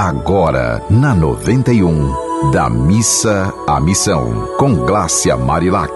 Agora, na 91, da missa à missão, com Glácia Marilac.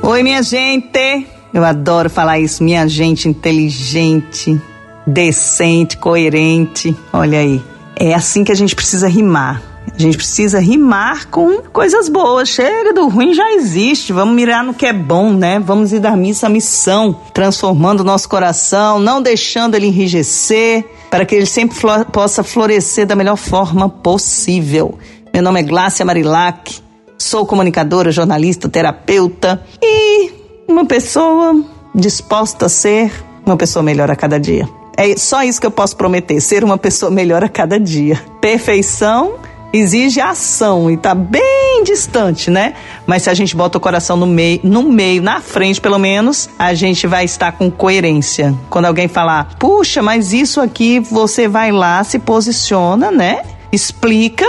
Oi, minha gente. Eu adoro falar isso, minha gente inteligente, decente, coerente. Olha aí. É assim que a gente precisa rimar. A gente precisa rimar com coisas boas. Chega do ruim, já existe. Vamos mirar no que é bom, né? Vamos ir dar missa à missão, transformando o nosso coração, não deixando ele enrijecer, para que ele sempre flo possa florescer da melhor forma possível. Meu nome é Glácia Marilac, sou comunicadora, jornalista, terapeuta e uma pessoa disposta a ser uma pessoa melhor a cada dia. É só isso que eu posso prometer, ser uma pessoa melhor a cada dia. Perfeição exige ação e tá bem distante, né? Mas se a gente bota o coração no meio, no meio, na frente pelo menos, a gente vai estar com coerência. Quando alguém falar, puxa, mas isso aqui, você vai lá, se posiciona, né? Explica.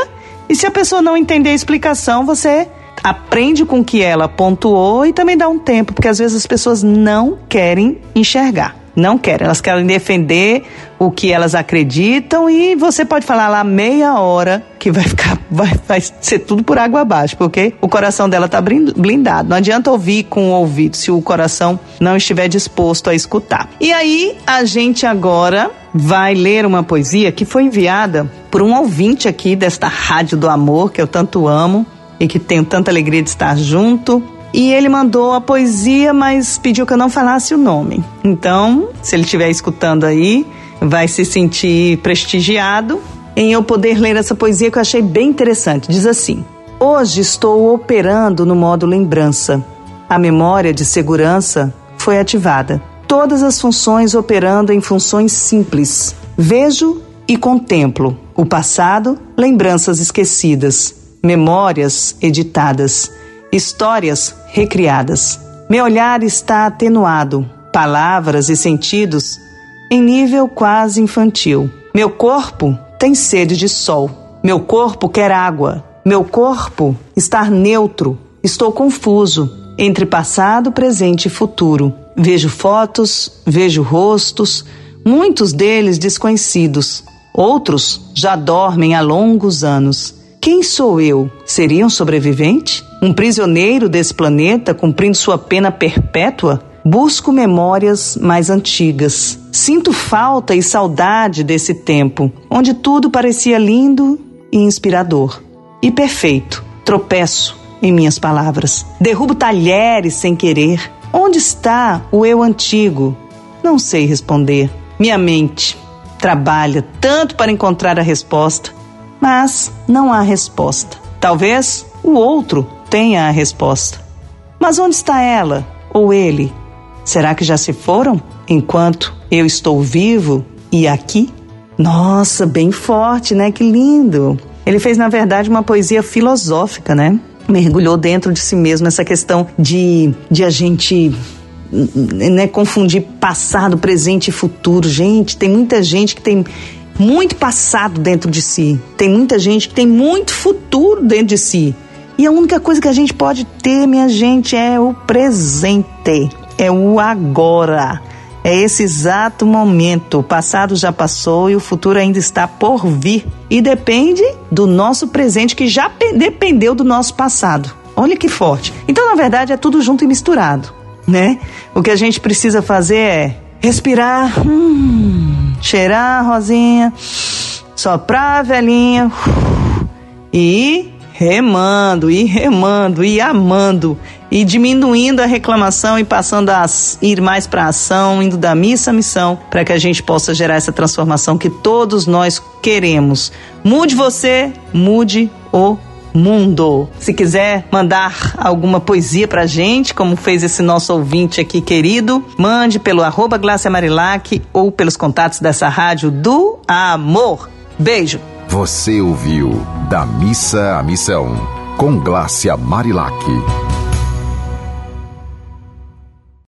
E se a pessoa não entender a explicação, você aprende com o que ela pontuou e também dá um tempo, porque às vezes as pessoas não querem enxergar. Não querem, elas querem defender o que elas acreditam e você pode falar lá meia hora que vai ficar, vai, vai ser tudo por água abaixo, porque o coração dela tá blindado. Não adianta ouvir com o ouvido se o coração não estiver disposto a escutar. E aí a gente agora vai ler uma poesia que foi enviada por um ouvinte aqui desta Rádio do Amor, que eu tanto amo e que tenho tanta alegria de estar junto. E ele mandou a poesia, mas pediu que eu não falasse o nome. Então, se ele estiver escutando aí, vai se sentir prestigiado em eu poder ler essa poesia que eu achei bem interessante. Diz assim: Hoje estou operando no modo lembrança. A memória de segurança foi ativada. Todas as funções operando em funções simples. Vejo e contemplo o passado, lembranças esquecidas, memórias editadas histórias recriadas. Meu olhar está atenuado, palavras e sentidos em nível quase infantil. Meu corpo tem sede de sol. Meu corpo quer água. Meu corpo está neutro. Estou confuso entre passado, presente e futuro. Vejo fotos, vejo rostos, muitos deles desconhecidos. Outros já dormem há longos anos. Quem sou eu? Seria um sobrevivente? Um prisioneiro desse planeta cumprindo sua pena perpétua? Busco memórias mais antigas. Sinto falta e saudade desse tempo, onde tudo parecia lindo e inspirador. E perfeito. Tropeço em minhas palavras. Derrubo talheres sem querer. Onde está o eu antigo? Não sei responder. Minha mente trabalha tanto para encontrar a resposta mas não há resposta. Talvez o outro tenha a resposta. Mas onde está ela ou ele? Será que já se foram enquanto eu estou vivo e aqui? Nossa, bem forte, né? Que lindo. Ele fez, na verdade, uma poesia filosófica, né? Mergulhou dentro de si mesmo essa questão de, de a gente né, confundir passado, presente e futuro. Gente, tem muita gente que tem muito passado dentro de si. Tem muita gente que tem muito futuro dentro de si. E a única coisa que a gente pode ter, minha gente, é o presente, é o agora. É esse exato momento. O passado já passou e o futuro ainda está por vir. E depende do nosso presente, que já dependeu do nosso passado. Olha que forte. Então, na verdade, é tudo junto e misturado, né? O que a gente precisa fazer é respirar. Hum, cheirar a rosinha, soprar a velhinha e remando, e remando, e amando, e diminuindo a reclamação e passando a ir mais para a ação, indo da missa à missão, para que a gente possa gerar essa transformação que todos nós queremos. Mude você, mude o mundo. Se quiser mandar alguma poesia pra gente, como fez esse nosso ouvinte aqui querido, mande pelo arroba Marilac ou pelos contatos dessa rádio do amor. Beijo. Você ouviu Da Missa à Missão, com Glácia Marilac.